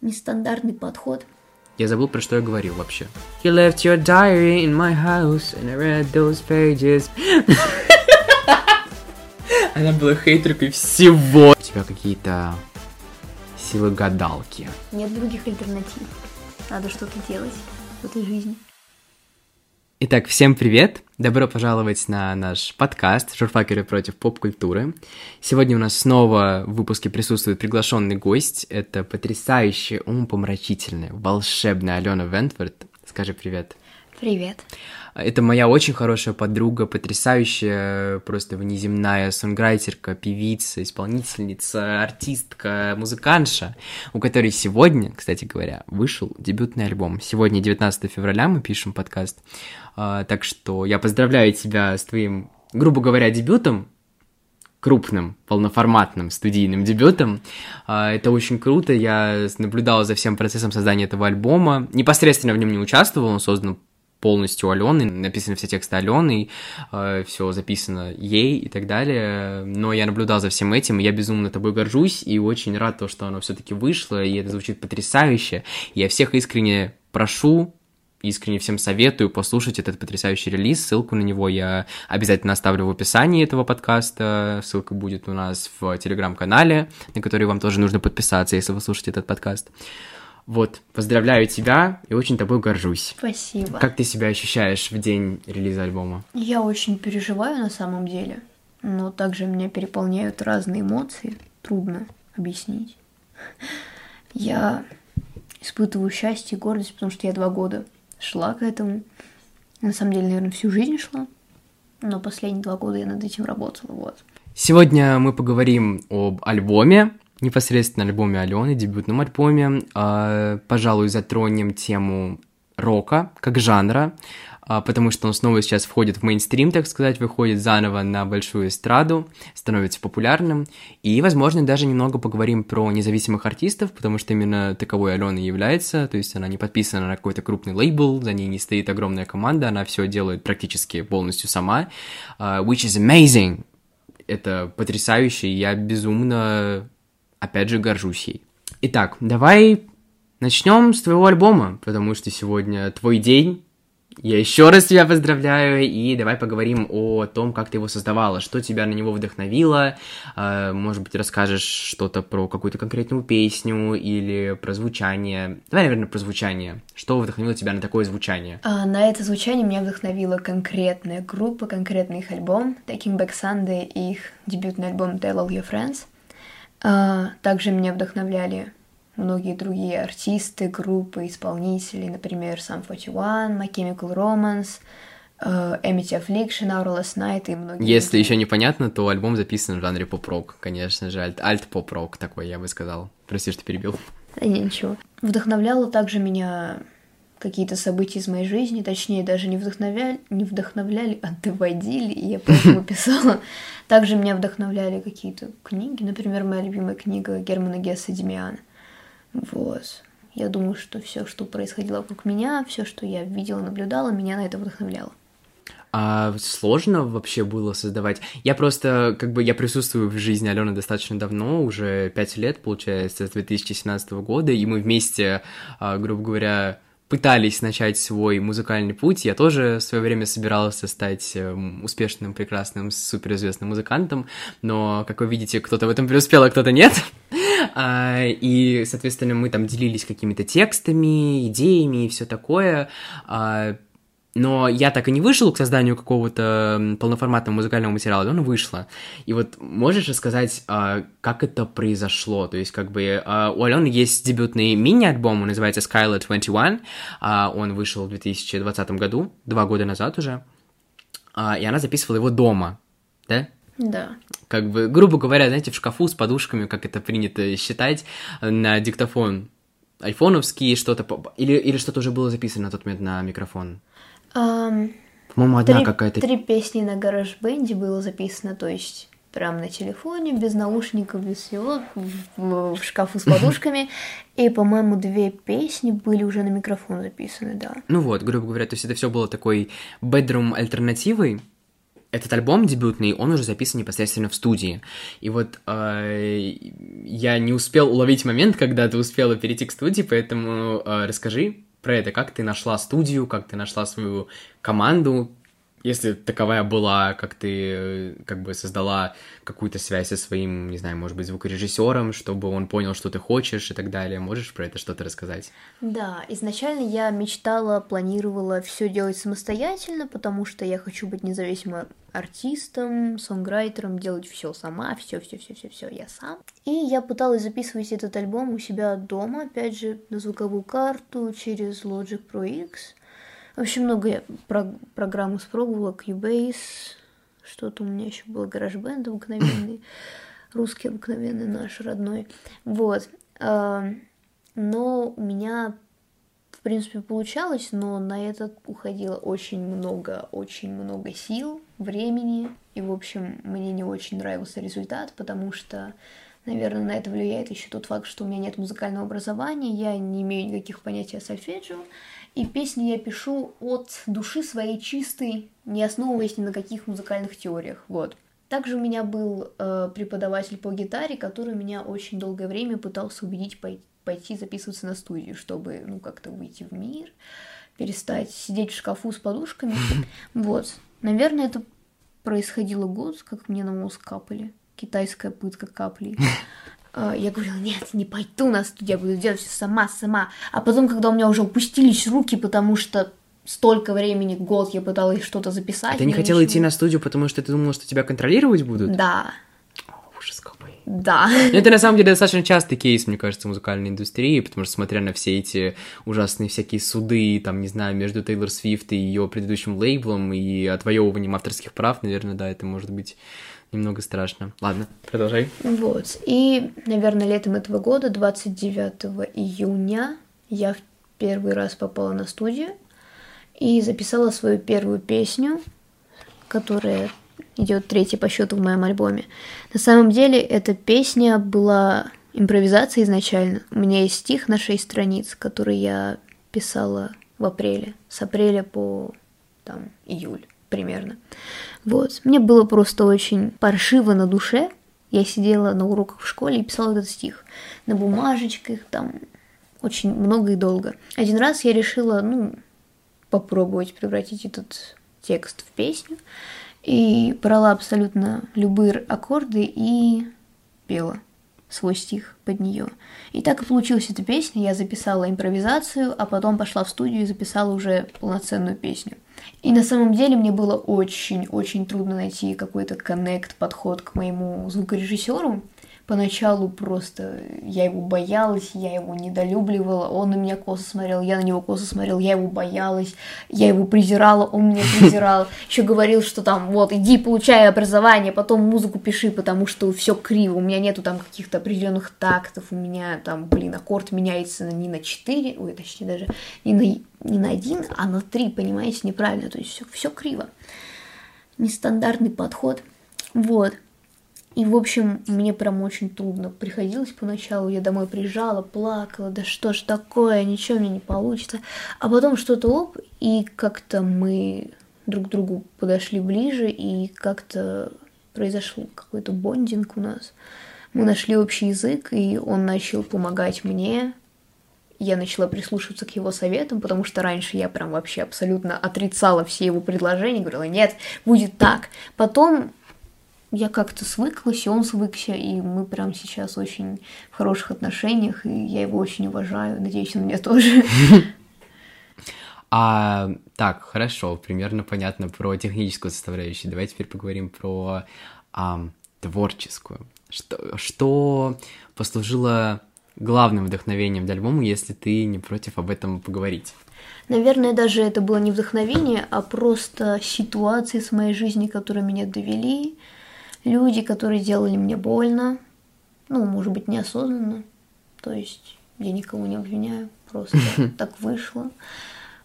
нестандартный подход. Я забыл, про что я говорил вообще. You left your diary in my house, and I read those pages. Она была хейтеркой всего. У тебя какие-то силы гадалки. Нет других альтернатив. Надо что-то делать в этой жизни. Итак, всем привет! Добро пожаловать на наш подкаст «Журфакеры против поп-культуры». Сегодня у нас снова в выпуске присутствует приглашенный гость. Это потрясающая, умопомрачительная, волшебная Алена Вентворд. Скажи привет. Привет. Это моя очень хорошая подруга, потрясающая, просто внеземная сонграйтерка, певица, исполнительница, артистка, музыкантша, у которой сегодня, кстати говоря, вышел дебютный альбом. Сегодня, 19 февраля, мы пишем подкаст, а, так что я поздравляю тебя с твоим, грубо говоря, дебютом, крупным, полноформатным студийным дебютом. А, это очень круто, я наблюдал за всем процессом создания этого альбома. Непосредственно в нем не участвовал, он создан полностью Алены, написаны все тексты Алены, э, все записано ей и так далее. Но я наблюдал за всем этим, и я безумно тобой горжусь, и очень рад то, что оно все-таки вышло, и это звучит потрясающе. Я всех искренне прошу, искренне всем советую послушать этот потрясающий релиз. Ссылку на него я обязательно оставлю в описании этого подкаста. Ссылка будет у нас в телеграм-канале, на который вам тоже нужно подписаться, если вы слушаете этот подкаст. Вот, поздравляю тебя и очень тобой горжусь. Спасибо. Как ты себя ощущаешь в день релиза альбома? Я очень переживаю на самом деле, но также меня переполняют разные эмоции. Трудно объяснить. Я испытываю счастье и гордость, потому что я два года шла к этому. На самом деле, наверное, всю жизнь шла, но последние два года я над этим работала, вот. Сегодня мы поговорим об альбоме, непосредственно альбоме Алены, дебютном альбоме. Э, пожалуй, затронем тему рока как жанра, э, потому что он снова сейчас входит в мейнстрим, так сказать, выходит заново на большую эстраду, становится популярным. И, возможно, даже немного поговорим про независимых артистов, потому что именно таковой Алена является, то есть она не подписана на какой-то крупный лейбл, за ней не стоит огромная команда, она все делает практически полностью сама, uh, which is amazing. Это потрясающе, я безумно опять же, горжусь ей. Итак, давай начнем с твоего альбома, потому что сегодня твой день. Я еще раз тебя поздравляю, и давай поговорим о том, как ты его создавала, что тебя на него вдохновило, а, может быть, расскажешь что-то про какую-то конкретную песню или про звучание. Давай, наверное, про звучание. Что вдохновило тебя на такое звучание? А, на это звучание меня вдохновила конкретная группа, конкретный их альбом, Taking Back Sunday и их дебютный альбом Tell All Your Friends — а, также меня вдохновляли многие другие артисты, группы, исполнители, например, Sum 41, My Chemical Romance, uh, Amity Affliction, Our Last Night и многие Если еще непонятно, то альбом записан в жанре поп-рок, конечно же, альт-поп-рок такой, я бы сказал. Прости, что перебил. Да не, ничего. Вдохновляло также меня какие-то события из моей жизни, точнее, даже не вдохновляли, не вдохновляли, а доводили, и я поэтому писала. Также меня вдохновляли какие-то книги, например, моя любимая книга Германа Гесса Демиана. Вот. Я думаю, что все, что происходило вокруг меня, все, что я видела, наблюдала, меня на это вдохновляло. А сложно вообще было создавать? Я просто, как бы, я присутствую в жизни Алены достаточно давно, уже пять лет, получается, с 2017 года, и мы вместе, а, грубо говоря, пытались начать свой музыкальный путь. Я тоже в свое время собирался стать эм, успешным, прекрасным, суперизвестным музыкантом, но, как вы видите, кто-то в этом преуспел, а кто-то нет. А, и, соответственно, мы там делились какими-то текстами, идеями и все такое. Но я так и не вышел к созданию какого-то полноформатного музыкального материала, но оно вышло. И вот можешь рассказать, а, как это произошло? То есть, как бы, а, у Алены есть дебютный мини-альбом, он называется Skylar 21, а, он вышел в 2020 году, два года назад уже, и она записывала его дома, да? Да. Как бы, грубо говоря, знаете, в шкафу с подушками, как это принято считать, на диктофон айфоновский, что-то, или, или что-то уже было записано на тот момент на микрофон? Um, По-моему, одна какая-то. Три песни на гараж-бенде было записано, то есть прям на телефоне, без наушников, без всего, в, в шкафу с подушками. И, по-моему, две песни были уже на микрофон записаны, да. Ну вот, грубо говоря, то есть это все было такой bedroom альтернативой, этот альбом дебютный, он уже записан непосредственно в студии. И вот э, я не успел уловить момент, когда ты успела перейти к студии, поэтому э, расскажи про это, как ты нашла студию, как ты нашла свою команду, если таковая была, как ты э, как бы создала какую-то связь со своим, не знаю, может быть, звукорежиссером, чтобы он понял, что ты хочешь и так далее. Можешь про это что-то рассказать? Да, изначально я мечтала, планировала все делать самостоятельно, потому что я хочу быть независимым артистом, сонграйтером, делать все сама, все, все, все, все, все, я сам. И я пыталась записывать этот альбом у себя дома, опять же, на звуковую карту через Logic Pro X. Вообще много я про программ испробовала, Cubase, что-то у меня еще было, GarageBand обыкновенный, русский обыкновенный наш родной. Вот. А, но у меня, в принципе, получалось, но на это уходило очень много, очень много сил, времени. И, в общем, мне не очень нравился результат, потому что Наверное, на это влияет еще тот факт, что у меня нет музыкального образования, я не имею никаких понятий о сольфеджио, и песни я пишу от души своей чистой, не основываясь ни на каких музыкальных теориях. Вот. Также у меня был э, преподаватель по гитаре, который меня очень долгое время пытался убедить пойти, пойти записываться на студию, чтобы, ну, как-то выйти в мир, перестать сидеть в шкафу с подушками. Вот. Наверное, это происходило год, как мне на мозг капали. Китайская пытка каплей. А, я говорила, нет, не пойду на студию, я буду делать все сама, сама. А потом, когда у меня уже упустились руки, потому что столько времени, год я пыталась что-то записать. А ты не хотела ничего... идти на студию, потому что ты думала, что тебя контролировать будут? Да. Да. Но это на самом деле достаточно частый кейс, мне кажется, в музыкальной индустрии, потому что, смотря на все эти ужасные всякие суды, там, не знаю, между Тейлор Свифт и ее предыдущим лейблом и отвоевыванием авторских прав, наверное, да, это может быть немного страшно. Ладно, продолжай. Вот. И, наверное, летом этого года, 29 июня, я в первый раз попала на студию и записала свою первую песню, которая идет третья по счету в моем альбоме. На самом деле, эта песня была импровизацией изначально. У меня есть стих на шесть страниц, который я писала в апреле, с апреля по там, июль примерно. Вот. Мне было просто очень паршиво на душе. Я сидела на уроках в школе и писала этот стих на бумажечках, там очень много и долго. Один раз я решила, ну, попробовать превратить этот текст в песню. И брала абсолютно любые аккорды и пела свой стих под нее. И так и получилась эта песня. Я записала импровизацию, а потом пошла в студию и записала уже полноценную песню. И на самом деле мне было очень-очень трудно найти какой-то коннект, подход к моему звукорежиссеру, Поначалу просто я его боялась, я его недолюбливала, он на меня косо смотрел, я на него косо смотрел, я его боялась, я его презирала, он меня презирал. Еще говорил, что там, вот, иди получай образование, потом музыку пиши, потому что все криво, у меня нету там каких-то определенных тактов, у меня там, блин, аккорд меняется не на 4, ой, точнее даже не на, не на 1, а на 3, понимаете, неправильно, то есть все, все криво. Нестандартный подход. Вот. И, в общем, мне прям очень трудно приходилось поначалу. Я домой приезжала, плакала, да что ж такое, ничего мне не получится. А потом что-то оп, и как-то мы друг к другу подошли ближе, и как-то произошел какой-то бондинг у нас. Мы нашли общий язык, и он начал помогать мне. Я начала прислушиваться к его советам, потому что раньше я прям вообще абсолютно отрицала все его предложения, говорила, нет, будет так. Потом я как-то свыклась, и он свыкся, и мы прям сейчас очень в хороших отношениях, и я его очень уважаю, надеюсь, он меня тоже. А, так, хорошо, примерно понятно про техническую составляющую. Давай теперь поговорим про а, творческую. Что, что послужило главным вдохновением для альбома, если ты не против об этом поговорить? Наверное, даже это было не вдохновение, а просто ситуации с моей жизни, которые меня довели, люди, которые делали мне больно, ну, может быть, неосознанно, то есть я никого не обвиняю, просто так вышло,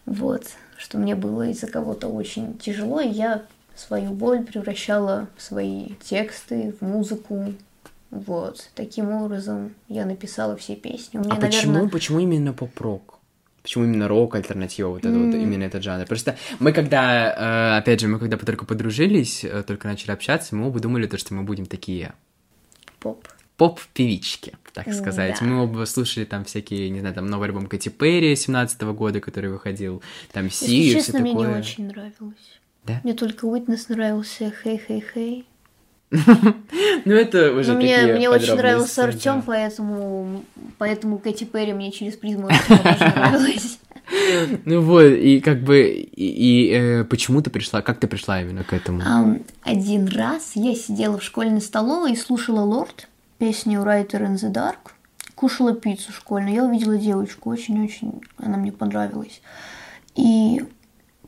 вот, что мне было из-за кого-то очень тяжело, и я свою боль превращала в свои тексты, в музыку, вот, таким образом я написала все песни. Мне, а наверное... почему, почему именно поп-рок? Почему именно рок, альтернатива, вот это вот, именно этот жанр? Просто мы когда, э, опять же, мы когда только подружились, э, только начали общаться, мы оба думали то, что мы будем такие Поп. поп-певички, так сказать. Да. Мы оба слушали там всякие, не знаю, там новый альбом Кэти Перри 17 года, который выходил, там Си и все честно, мне такое. не очень нравилось. Да? Мне только Уитнес нравился «Хей-хей-хей». Ну, это уже Но мне, такие мне очень нравился да. Артем, поэтому, поэтому Кэти Перри мне через призму нравилась. Ну вот, и как бы, и, и, э, почему ты пришла, как ты пришла именно к этому? Один раз я сидела в школьной столовой и слушала Лорд, песню Writer in the Dark, кушала пиццу школьную. Я увидела девочку, очень-очень она мне понравилась. И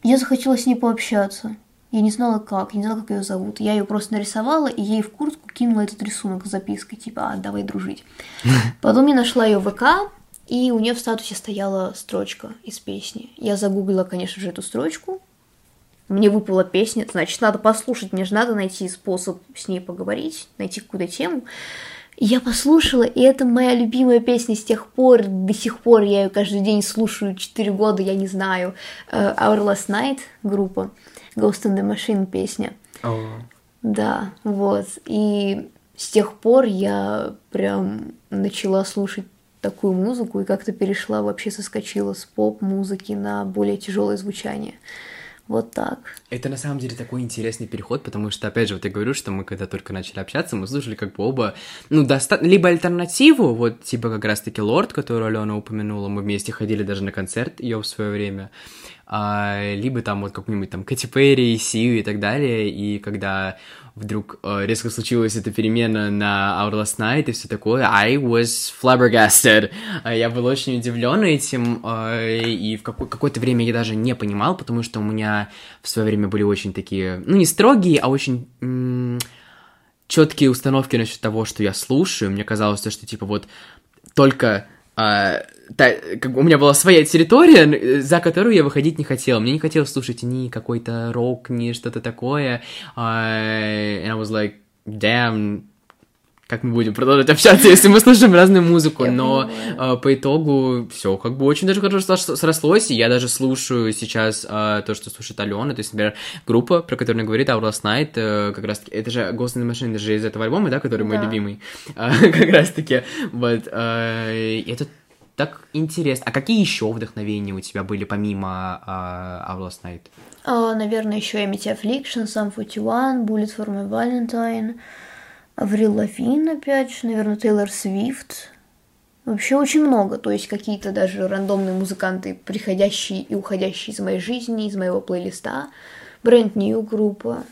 я захотела с ней пообщаться. Я не знала как, я не знала, как ее зовут. Я ее просто нарисовала и ей в куртку кинула этот рисунок с запиской, типа, а, давай дружить. Потом я нашла ее в ВК, и у нее в статусе стояла строчка из песни. Я загуглила, конечно же, эту строчку. Мне выпала песня, значит, надо послушать, мне же надо найти способ с ней поговорить, найти какую-то тему. Я послушала, и это моя любимая песня с тех пор, до сих пор я ее каждый день слушаю, 4 года, я не знаю. Э, Our Last Night группа, Ghost in the Machine песня. О, Да, вот. И с тех пор я прям начала слушать такую музыку и как-то перешла, вообще соскочила с поп-музыки на более тяжелое звучание. Вот так. Это на самом деле такой интересный переход, потому что, опять же, вот я говорю, что мы когда только начали общаться, мы слушали как бы оба, ну, доста... либо альтернативу, вот типа как раз-таки Лорд, которую Алена упомянула, мы вместе ходили даже на концерт ее в свое время, а, либо там вот какую-нибудь там Кэти Перри, Сию и так далее, и когда вдруг э, резко случилась эта перемена на Our Last Night и все такое, I was flabbergasted. А Я был очень удивлен этим, э, и в какое- какое-то время я даже не понимал, потому что у меня в свое время были очень такие, ну, не строгие, а очень четкие установки насчет того, что я слушаю. Мне казалось, что типа вот только а, та- как у меня была своя территория, за которую я выходить не хотел. Мне не хотелось слушать ни какой-то рок, ни что-то такое. А, and I was like, damn, как мы будем продолжать общаться, если мы слушаем разную музыку, но а, по итогу все как бы очень даже хорошо срос- срослось, и я даже слушаю сейчас а, то, что слушает Алена, то есть, например, группа, про которую она говорит, Our Last Night, э, как раз таки, это же Ghost in the Machine, это же из этого альбома, да, который мой Да. любимый, А, как раз таки, вот, это так интересно. А какие еще вдохновения у тебя были помимо а, Our Last Night? Наверное, еще Amity Affliction, Sum 41, Bullet for my Valentine, Аврил Лавин, опять же, наверное, Тейлор Свифт. Вообще очень много, то есть какие-то даже рандомные музыканты, приходящие и уходящие из моей жизни, из моего плейлиста. Бренд New группа,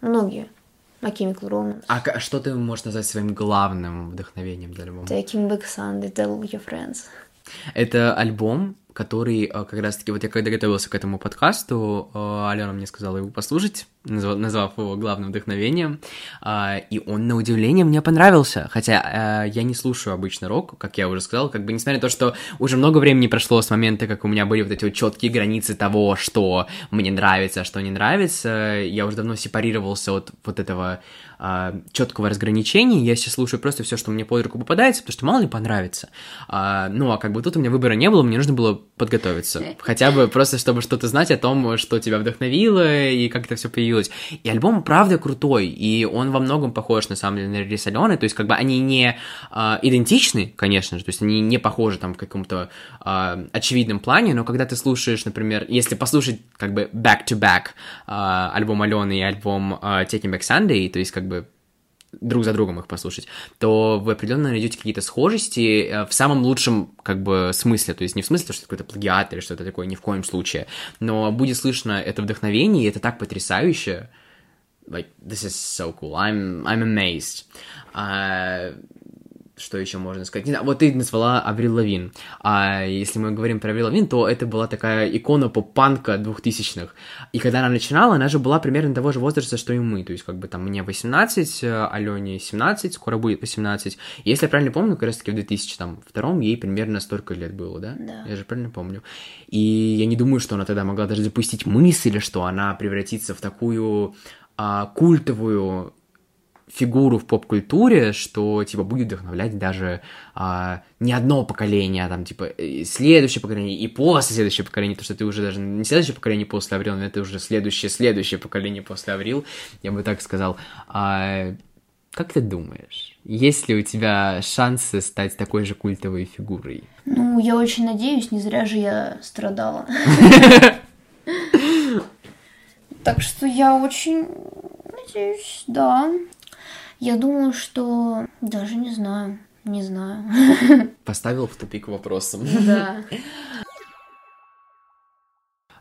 многие. My Chemical Romance. А ка- что ты можешь назвать своим главным вдохновением для альбома? Taking Back Sunday, Tell Your Friends. Это альбом, который э, как раз-таки, вот я когда готовился к этому подкасту, э, Алена мне сказала его послушать, назвав его главным вдохновением, а, и он, на удивление, мне понравился, хотя э, я не слушаю обычно рок, как я уже сказал, как бы несмотря на то, что уже много времени прошло с момента, как у меня были вот эти вот четкие границы того, что мне нравится, а что не нравится, я уже давно сепарировался от вот этого четкого разграничения, я сейчас слушаю просто все, что мне под руку попадается, потому что мало ли понравится. А, ну, а как бы тут у меня выбора не было, мне нужно было подготовиться. Хотя бы просто, чтобы что-то знать о том, что тебя вдохновило и как это все появилось. И альбом, правда, крутой, и он во многом похож, на самом деле, на релиз Алены, то есть как бы они не а, идентичны, конечно же, то есть они не похожи там в каком-то а, очевидном плане, но когда ты слушаешь, например, если послушать как бы back-to-back а, альбом Алены и альбом а, Taking Back Sunday, то есть как бы друг за другом их послушать, то вы определенно найдете какие-то схожести э, в самом лучшем как бы смысле, то есть не в смысле, что это какой-то плагиат или что-то такое, ни в коем случае, но будет слышно это вдохновение, и это так потрясающе, like, this is so cool, I'm, I'm amazed. А, что еще можно сказать? Не знаю, вот ты назвала Аврил Лавин. А если мы говорим про Аврил Лавин, то это была такая икона поп-панка двухтысячных. И когда она начинала, она же была примерно того же возраста, что и мы. То есть, как бы там мне 18, Алене 17, скоро будет 18. Если я правильно помню, как раз таки в 2002 ей примерно столько лет было, да? Да. Я же правильно помню. И я не думаю, что она тогда могла даже запустить мысль, что она превратится в такую а, культовую фигуру в поп-культуре, что, типа, будет вдохновлять даже а, не одно поколение, а там, типа, следующее поколение и после следующее поколение, то что ты уже даже не следующее поколение после Аврил, но это уже следующее, следующее поколение после Аврил, я бы так сказал. А, как ты думаешь, есть ли у тебя шансы стать такой же культовой фигурой? Ну, я очень надеюсь, не зря же я страдала. Так что я очень надеюсь, да. Я думаю, что даже не знаю, не знаю. Поставил в тупик вопросом. Да.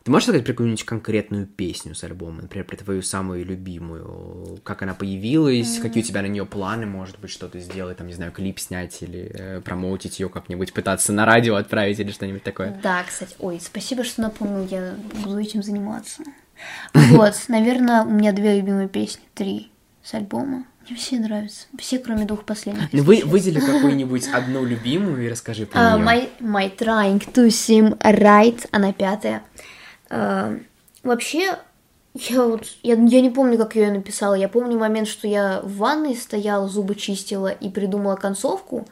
Ты можешь сказать про какую-нибудь конкретную песню с альбома, например, про твою самую любимую? Как она появилась, какие у тебя на нее планы, может быть, что-то сделать, там, не знаю, клип снять или э, промоутить ее как-нибудь, пытаться на радио отправить или что-нибудь такое? Да, кстати, ой, спасибо, что напомнил, я буду этим заниматься. Вот, наверное, у меня две любимые песни, три с альбома. Мне все нравятся. Все, кроме двух последних. Ну, вы, выдели какую-нибудь одну любимую и расскажи про uh, нее. My, my Trying to Seem Right, она пятая. Uh, вообще, я вот, я, я не помню, как я ее написала. Я помню момент, что я в ванной стояла, зубы чистила и придумала концовку.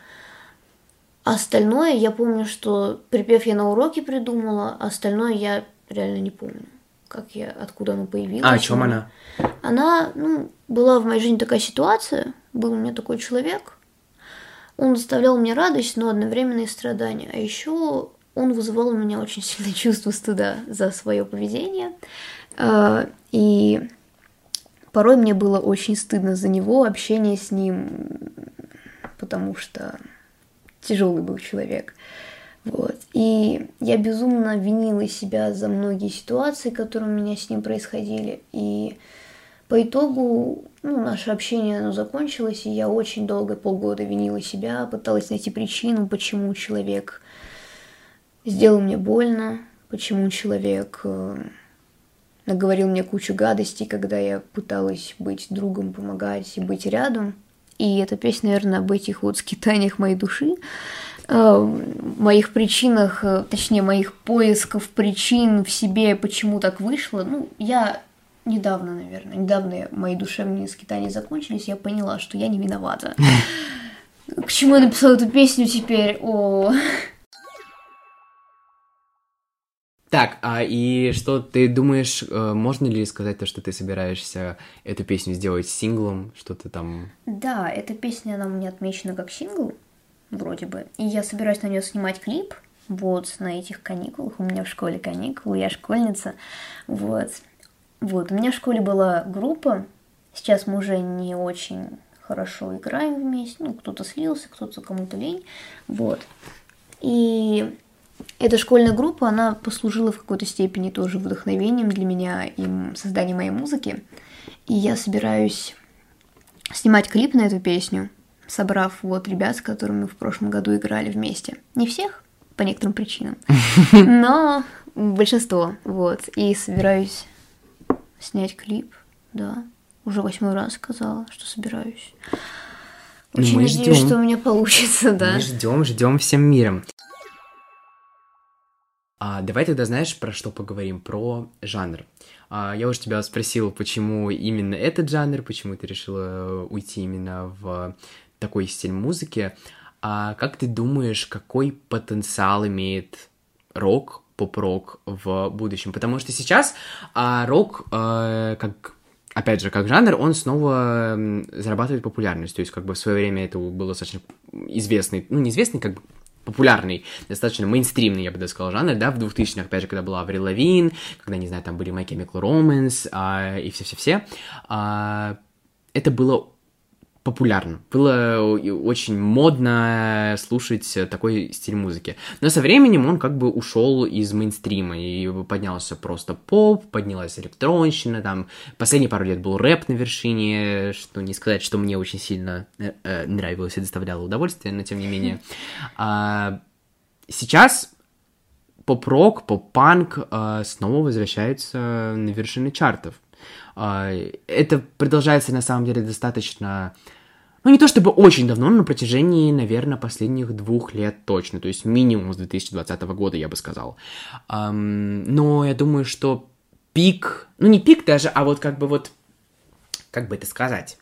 Остальное я помню, что припев я на уроке придумала, остальное я реально не помню как я, откуда она появилась. А о чем она? Она, ну, была в моей жизни такая ситуация, был у меня такой человек, он доставлял мне радость, но одновременно и страдания. А еще он вызывал у меня очень сильное чувство стыда за свое поведение. А, и порой мне было очень стыдно за него, общение с ним, потому что тяжелый был человек. Вот. И я безумно винила себя за многие ситуации, которые у меня с ним происходили. И по итогу ну, наше общение оно закончилось, и я очень долго, полгода винила себя, пыталась найти причину, почему человек сделал мне больно, почему человек э, наговорил мне кучу гадостей, когда я пыталась быть другом, помогать и быть рядом. И эта песня, наверное, об этих вот скитаниях моей души. Э, моих причинах, э, точнее, моих поисков причин в себе, почему так вышло, ну, я недавно, наверное, недавно мои душевные скитания закончились, я поняла, что я не виновата. К чему я написала эту песню теперь? О. Так, а и что ты думаешь, э, можно ли сказать то, что ты собираешься эту песню сделать синглом, что ты там... Да, эта песня, она у меня отмечена как сингл, вроде бы. И я собираюсь на нее снимать клип, вот, на этих каникулах. У меня в школе каникулы, я школьница, вот. Вот, у меня в школе была группа, сейчас мы уже не очень хорошо играем вместе, ну, кто-то слился, кто-то кому-то лень, вот. И эта школьная группа, она послужила в какой-то степени тоже вдохновением для меня и созданием моей музыки. И я собираюсь снимать клип на эту песню – собрав вот ребят, с которыми мы в прошлом году играли вместе. Не всех, по некоторым причинам, но большинство, вот. И собираюсь снять клип, да. Уже восьмой раз сказала, что собираюсь. Ну, Очень мы надеюсь, ждем. что у меня получится, да. Мы ждем, ждем всем миром. А, давай тогда знаешь, про что поговорим? Про жанр. А, я уже тебя спросил, почему именно этот жанр, почему ты решила уйти именно в такой стиль музыки. А как ты думаешь, какой потенциал имеет рок, поп-рок в будущем? Потому что сейчас а, рок, а, как опять же, как жанр, он снова зарабатывает популярность. То есть, как бы в свое время это был достаточно известный, ну, неизвестный, как бы популярный, достаточно мейнстримный, я бы даже сказал, жанр, да, в 2000-х, опять же, когда была Аврил Лавин, когда, не знаю, там были My Chemical Romance а, и все-все-все, а, это было популярно. Было очень модно слушать такой стиль музыки. Но со временем он как бы ушел из мейнстрима и поднялся просто поп, поднялась электронщина, там последние пару лет был рэп на вершине, что не сказать, что мне очень сильно э, э, нравилось и доставляло удовольствие, но тем не менее. А, сейчас поп-рок, поп-панк а, снова возвращаются на вершины чартов. А, это продолжается на самом деле достаточно, ну не то чтобы очень давно, но на протяжении, наверное, последних двух лет точно, то есть минимум с 2020 года, я бы сказал. Но я думаю, что пик, ну не пик даже, а вот как бы вот, как бы это сказать,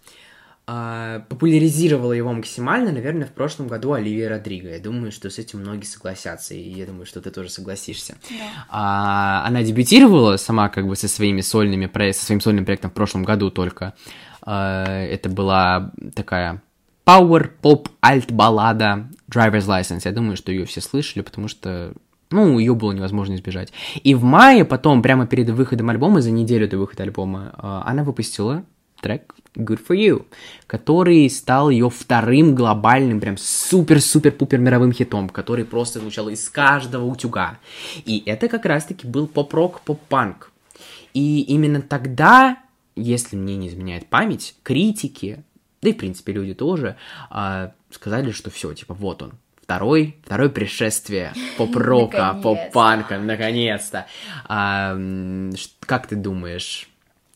популяризировала его максимально, наверное, в прошлом году Оливия Родриго. Я думаю, что с этим многие согласятся, и я думаю, что ты тоже согласишься. Да. А, она дебютировала сама как бы со своими сольными со своим сольным проектом в прошлом году только. А, это была такая power pop альт баллада Driver's License. Я думаю, что ее все слышали, потому что ну, ее было невозможно избежать. И в мае, потом, прямо перед выходом альбома, за неделю до выхода альбома, а, она выпустила трек Good For You, который стал ее вторым глобальным, прям супер-супер-пупер мировым хитом, который просто звучал из каждого утюга. И это как раз-таки был поп-рок, поп-панк. И именно тогда, если мне не изменяет память, критики, да и, в принципе, люди тоже, а, сказали, что все, типа, вот он, второй, второе пришествие поп-рока, поп-панка, наконец-то. А, как ты думаешь,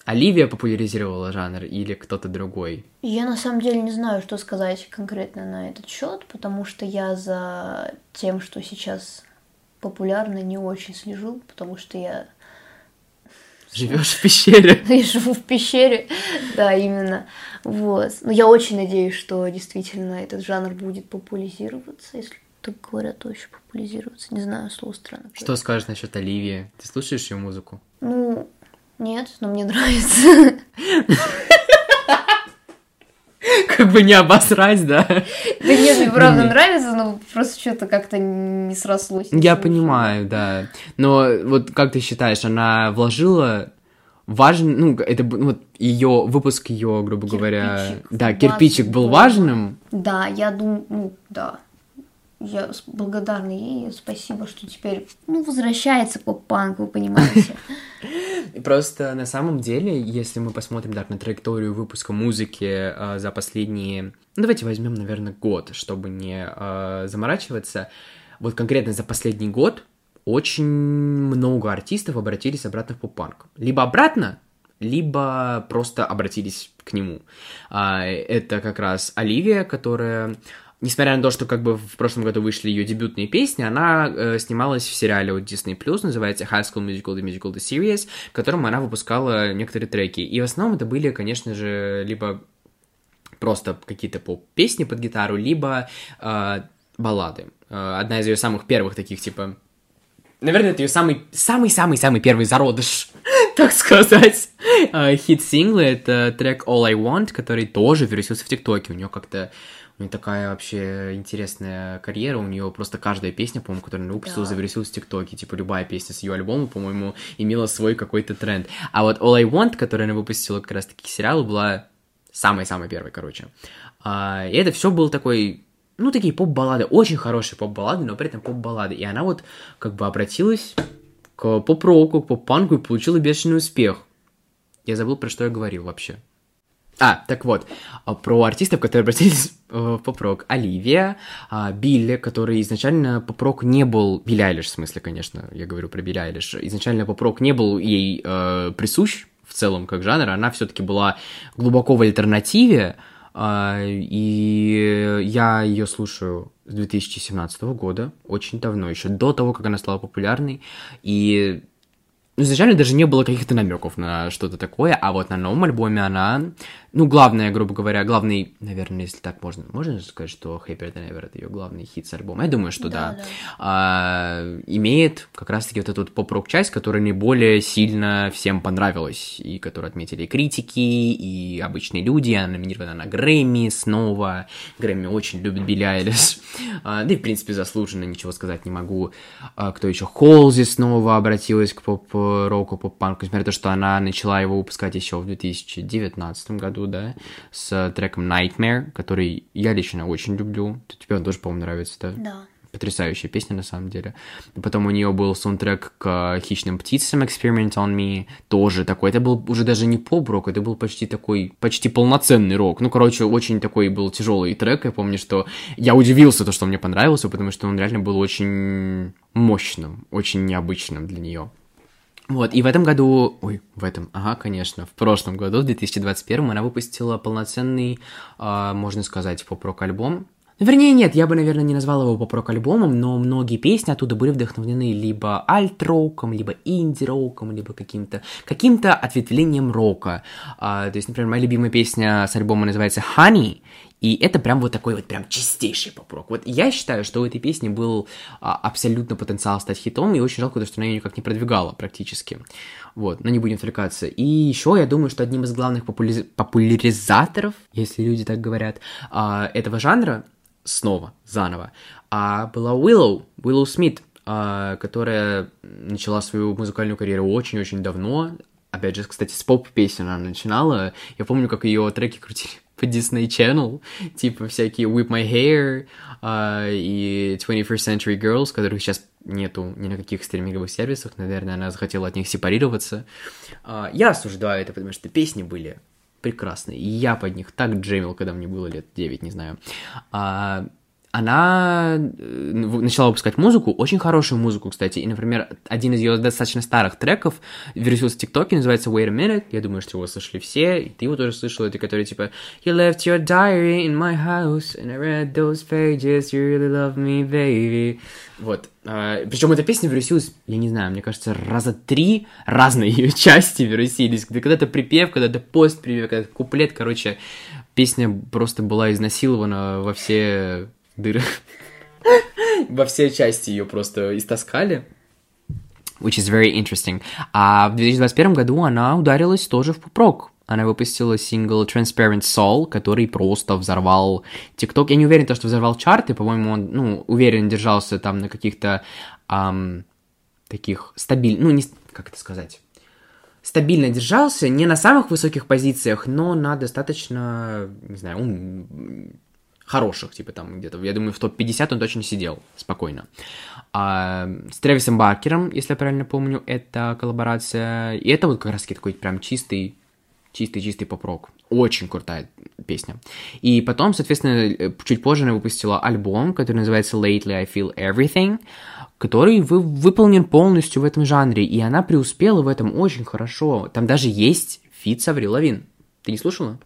Оливия популяризировала жанр или кто-то другой? Я на самом деле не знаю, что сказать конкретно на этот счет, потому что я за тем, что сейчас популярно, не очень слежу, потому что я, Живешь в пещере? я живу в пещере, да, именно. Вот. Но я очень надеюсь, что действительно этот жанр будет популяризироваться, если так говорят, то еще популяризироваться. Не знаю, слово странно. Что скажешь насчет Оливии? Ты слушаешь ее музыку? Ну, нет, но мне нравится. Как бы не обосрать, да? Да нет, мне правда нравится, но просто что-то как-то не срослось. Я понимаю, да. Но вот как ты считаешь, она вложила важный, ну, это вот ее выпуск ее, грубо говоря, да, кирпичик был важным. Да, я думаю, ну, да. Я благодарна ей, спасибо, что теперь, ну, возвращается поп-панк, вы понимаете. Просто на самом деле, если мы посмотрим так на траекторию выпуска музыки э, за последние, ну давайте возьмем, наверное, год, чтобы не э, заморачиваться. Вот конкретно за последний год очень много артистов обратились обратно в поп-панк. Либо обратно, либо просто обратились к нему. А, это как раз Оливия, которая Несмотря на то, что как бы в прошлом году вышли ее дебютные песни, она э, снималась в сериале от Disney+, называется High School Musical, The Musical, The Series, в котором она выпускала некоторые треки. И в основном это были, конечно же, либо просто какие-то поп-песни под гитару, либо э, баллады. Э, одна из ее самых первых таких, типа... Наверное, это ее самый, самый-самый-самый первый зародыш, так сказать. Э, Хит-синглы — это трек All I Want, который тоже вирусился в ТикТоке. У нее как-то у нее такая вообще интересная карьера, у нее просто каждая песня, по-моему, которую она выпустила, Да. завирусилась в ТикТоке. Типа любая песня с ее альбома, по-моему, имела свой какой-то тренд. А вот All I Want, который она выпустила как раз-таки к сериалу, была самой-самой первой, короче. А, и это все был такой, ну, такие поп-баллады, очень хорошие поп-баллады, но при этом поп-баллады. И она вот как бы обратилась к поп-року, к поп-панку и получила бешеный успех. Я забыл, про что я говорил вообще. А, так вот, а, про артистов, которые обратились э, в поп-рок. Оливия, а, Билли, который изначально поп-рок не был... Билли Айлиш, в смысле, конечно, я говорю про Билли Айлиш. Изначально поп-рок не был ей э, присущ в целом как жанр, она все-таки была глубоко в альтернативе, а, и я ее слушаю с 2017 года, очень давно, еще до того, как она стала популярной, и ну, изначально даже не было каких-то намеков на что-то такое, а вот на новом альбоме она, ну, главное, грубо говоря, главный, наверное, если так можно, можно сказать, что Happier Than Ever это ее главный хит с альбома? Я думаю, что да. Да, да. А, имеет как раз-таки вот эту вот поп-рок часть, которая наиболее сильно всем понравилась, и которую отметили критики, и обычные люди, она номинирована на Грэмми снова, Грэмми очень любит Билли Айлиш, А, да и, в принципе, заслуженно, ничего сказать не могу. А, кто еще? Холзи снова обратилась к поп-року, поп-панку, несмотря на то, что она начала его выпускать еще в 2019 году, да, с треком Nightmare, который я лично очень люблю. Тебе он тоже, по-моему, нравится, да? Да. потрясающая песня на самом деле. Потом у нее был саундтрек к «Хищным птицам» Experiment on Me, тоже такой. Это был уже даже не поп-рок, это был почти такой, почти полноценный рок. Ну, короче, очень такой был тяжелый трек. Я помню, что я удивился, то, что мне понравился, потому что он реально был очень мощным, очень необычным для нее. Вот, и в этом году, ой, в этом, ага, конечно, в прошлом году, в 2021, она выпустила полноценный, а, можно сказать, поп-рок альбом Вернее, нет, я бы, наверное, не назвал его поп-рок-альбомом, но многие песни оттуда были вдохновлены либо альт-роком, либо инди-роком, либо каким-то каким-то ответвлением рока. А, то есть, например, моя любимая песня с альбома называется «Honey», и это прям вот такой вот прям чистейший поп-рок. Вот я считаю, что у этой песни был а, абсолютно потенциал стать хитом, и очень жалко, что она ее никак не продвигала практически. Вот, но не будем отвлекаться. И еще я думаю, что одним из главных популяри... популяризаторов, если люди так говорят, а, этого жанра снова, заново, а была Уиллоу, Уиллоу Смит, а, которая начала свою музыкальную карьеру очень-очень давно. Опять же, кстати, с поп-песен она начинала. Я помню, как ее треки крутили по Disney Channel, типа всякие Whip My Hair uh, и 21st Century Girls, которых сейчас нету ни на каких стриминговых сервисах, наверное, она захотела от них сепарироваться. Uh, я осуждаю это, потому что песни были прекрасные. И я под них так джемил, когда мне было лет 9, не знаю. А, она э, начала выпускать музыку, очень хорошую музыку, кстати. И, например, один из ее достаточно старых треков вирусился в ТикТоке, называется Wait a Minute. Я думаю, что его слышали все, и ты его тоже слышал. Это который типа You left your diary in my house, and I read those pages, you really love me, baby. Вот. А, Причем эта песня вирусилась, я не знаю, мне кажется, раза три разные ее части вирусились. Когда-то припев, когда-то пост-припев, когда-то куплет, короче. Песня просто была изнасилована во все дыры. Во все части ее просто истаскали. Which is very interesting. А в 2021 году она ударилась тоже в поп Она выпустила сингл Transparent Soul, который просто взорвал ТикТок. Я не уверен, то, что взорвал чарты, по-моему, он, ну, уверен, держался там на каких-то ам, таких стабильных, ну, не, как это сказать, стабильно держался, не на самых высоких позициях, но на достаточно, не знаю, хороших, типа там где-то, я думаю, в топ-50 он точно сидел спокойно. А, с Трэвисом Баркером, если я правильно помню, это коллаборация, и это вот как раз такой прям чистый, чистый-чистый поп-рок. Очень крутая песня. И потом, соответственно, чуть позже она выпустила альбом, который называется Lately I Feel Everything, который вы, выполнен полностью в этом жанре, и она преуспела в этом очень хорошо. Там даже есть feat с Аврил Лавин. Ты не слушала?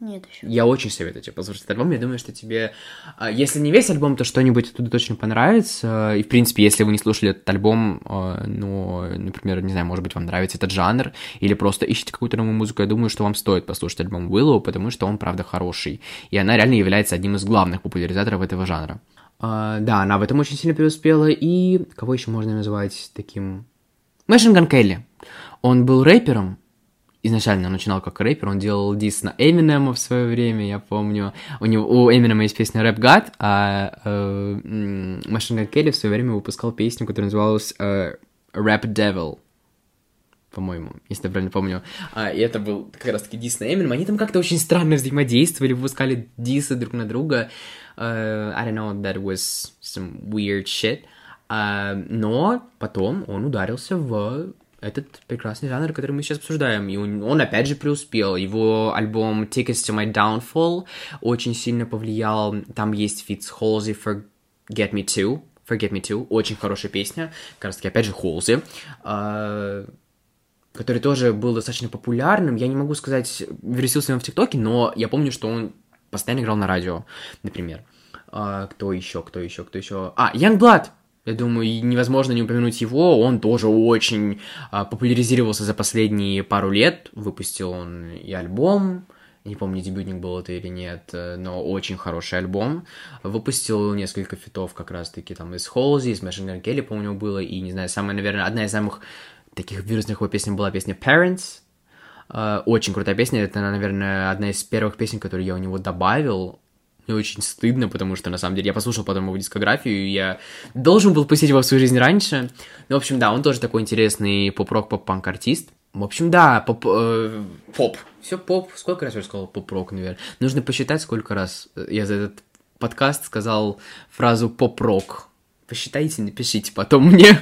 Нет еще. Я очень советую тебе послушать этот альбом. Я думаю, что тебе... А, если не весь альбом, то что-нибудь оттуда точно понравится. И, в принципе, если вы не слушали этот альбом, а, ну, например, не знаю, может быть, вам нравится этот жанр, или просто ищете какую-то новую музыку, я думаю, что вам стоит послушать альбом Willow, потому что он, правда, хороший. И она реально является одним из главных популяризаторов этого жанра. Uh, да, она в этом очень сильно преуспела. И кого еще можно назвать таким... Мэшин Ган Келли. Он был рэпером, изначально начинал как рэпер, он делал дис на Эминема в свое время, я помню. У него у Эминема есть песня Рэп Гад, а э, Келли в свое время выпускал песню, которая называлась э, Rap по-моему, если я правильно помню. А, и это был как раз-таки дис на Эминема. Они там как-то очень странно взаимодействовали, выпускали дисы друг на друга. Uh, I don't know, that was some weird shit. Uh, но потом он ударился в этот прекрасный жанр, который мы сейчас обсуждаем. И он, он опять же преуспел. Его альбом Tickets to My Downfall очень сильно повлиял. Там есть фит с Halsey Forget Me Too. Forget Me Too. Очень хорошая песня. Как раз таки, опять же, Halsey. Э, который тоже был достаточно популярным. Я не могу сказать, форсился он в ТикТоке, но я помню, что он постоянно играл на радио, например. Э, кто еще, кто еще, кто еще? А, Yungblud! Я думаю, невозможно не упомянуть его. Он тоже очень а, популяризировался за последние пару лет. Выпустил он и альбом, не помню, дебютник был это или нет, э, но очень хороший альбом. Выпустил несколько фитов как раз-таки там из Холзи, из Мэшин Келли, помню, было, и, не знаю, самая, наверное, одна из самых таких вирусных его песен была песня Parents. Uh, очень крутая песня, это, наверное, одна из первых песен, которые я у него добавил. Мне очень стыдно, потому что, на самом деле, я послушал потом его дискографию, и я должен был пустить его в свою жизнь раньше. Ну, в общем, да, он тоже такой интересный поп-рок, поп-панк артист. В общем, да, поп... Э, поп. Все поп. Сколько раз я сказал поп-рок, наверное? Нужно посчитать, сколько раз я за этот подкаст сказал фразу поп-рок. Посчитайте, напишите потом мне.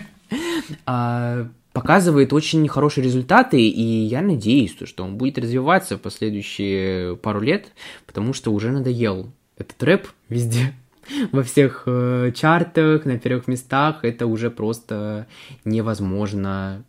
а, показывает очень хорошие результаты, и я надеюсь, что он будет развиваться в последующие пару лет, потому что уже надоел этот рэп везде, во всех э, чартах, на первых местах, это уже просто невозможно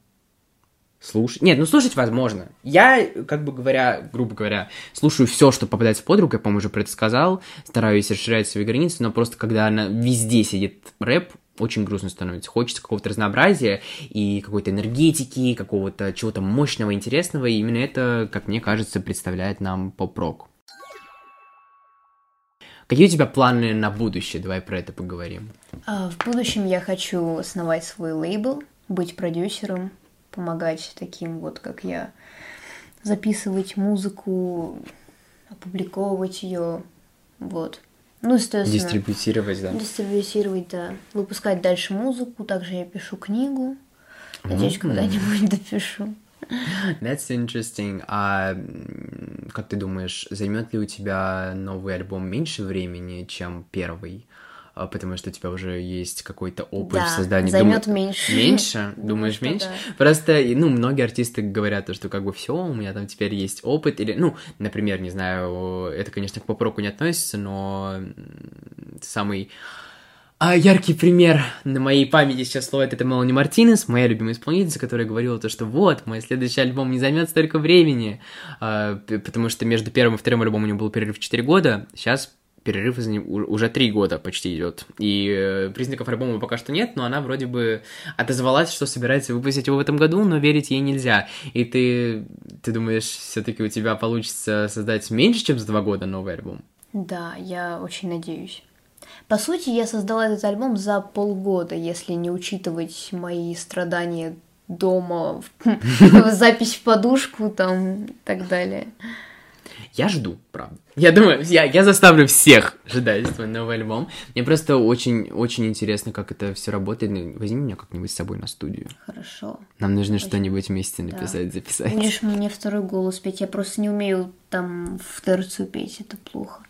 слушать. Нет, ну слушать возможно. Я, как бы говоря, грубо говоря, слушаю все, что попадается под руку, я, по-моему, уже про это сказал, стараюсь расширять свои границы, но просто когда она везде сидит рэп, очень грустно становится. Хочется какого-то разнообразия и какой-то энергетики, какого-то чего-то мощного, интересного, и именно это, как мне кажется, представляет нам поп-рок. Какие у тебя планы на будущее? Давай про это поговорим. А, в будущем я хочу основать свой лейбл, быть продюсером, помогать таким вот, как я, записывать музыку, опубликовывать ее, вот. Ну, естественно. Дистрибутировать, да. Дистрибутировать, да. Выпускать дальше музыку. Также я пишу книгу. Надеюсь, mm-hmm. когда-нибудь допишу. That's interesting. А как ты думаешь, займет ли у тебя новый альбом меньше времени, чем первый? А, потому что у тебя уже есть какой-то опыт да, в создании. Займет Дум... меньше. Меньше? Думаешь, меньше? Да. Просто, ну, многие артисты говорят, что как бы все, у меня там теперь есть опыт. Или, ну, например, не знаю, это, конечно, к попроку не относится, но самый а яркий пример на моей памяти сейчас словит это Мелани Мартинес, моя любимая исполнительница, которая говорила то, что вот, мой следующий альбом не займет столько времени, а, потому что между первым и вторым альбомом у него был перерыв 4 года, сейчас перерыв из уже три года почти идет. И э, признаков альбома пока что нет, но она вроде бы отозвалась, что собирается выпустить его в этом году, но верить ей нельзя. И ты, ты думаешь, все-таки у тебя получится создать меньше, чем за два года новый альбом? Да, я очень надеюсь. По сути, я создала этот альбом за полгода, если не учитывать мои страдания дома, запись в подушку там и так далее. Я жду, правда. Я думаю, я, я заставлю всех ждать свой новый альбом. Мне просто очень, очень интересно, как это все работает. Ну, возьми меня как-нибудь с собой на студию. Хорошо. Нам нужно Очень... что-нибудь вместе написать, да. записать. Будешь мне второй голос петь. Я просто не умею там в терцию петь, это плохо.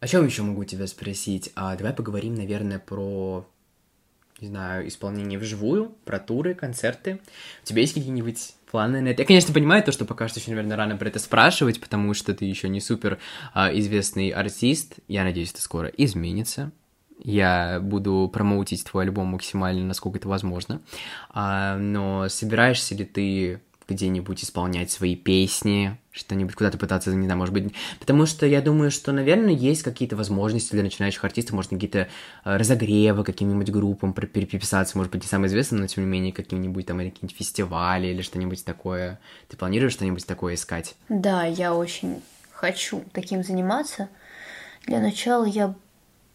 О чем еще могу тебя спросить? А, давай поговорим, наверное, про, не знаю, исполнение вживую, про туры, концерты. У тебя есть какие-нибудь планы на это? Я, конечно, понимаю то, что пока что еще, наверное, рано про это спрашивать, потому что ты еще не супер а, известный артист. Я надеюсь, это скоро изменится. Я буду промоутить твой альбом максимально, насколько это возможно. А, но собираешься ли ты где-нибудь исполнять свои песни, что-нибудь куда-то пытаться, не знаю, может быть... Потому что я думаю, что, наверное, есть какие-то возможности для начинающих артистов, может, какие-то э, разогревы каким-нибудь группам переписаться, может быть, не самое известное, но, тем не менее, каким-нибудь там или какие-нибудь фестивали или что-нибудь такое. Ты планируешь что-нибудь такое искать? Да, я очень хочу таким заниматься. Для начала я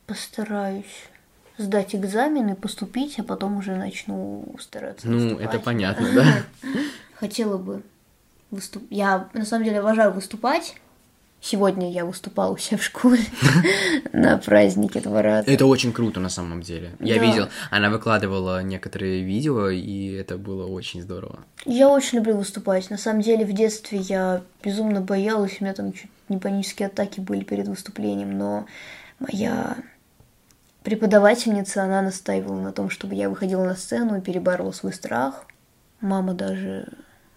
постараюсь сдать экзамены, поступить, а потом уже начну стараться. Ну, выступать. это понятно, да. Хотела бы выступать. Я на самом деле обожаю выступать. Сегодня я выступала у себя в школе на празднике два раза. Это очень круто на самом деле. Я видел, она выкладывала некоторые видео, и это было очень здорово. Я очень люблю выступать. На самом деле в детстве я безумно боялась, у меня там чуть не панические атаки были перед выступлением, но моя преподавательница, она настаивала на том, чтобы я выходила на сцену и переборола свой страх. Мама даже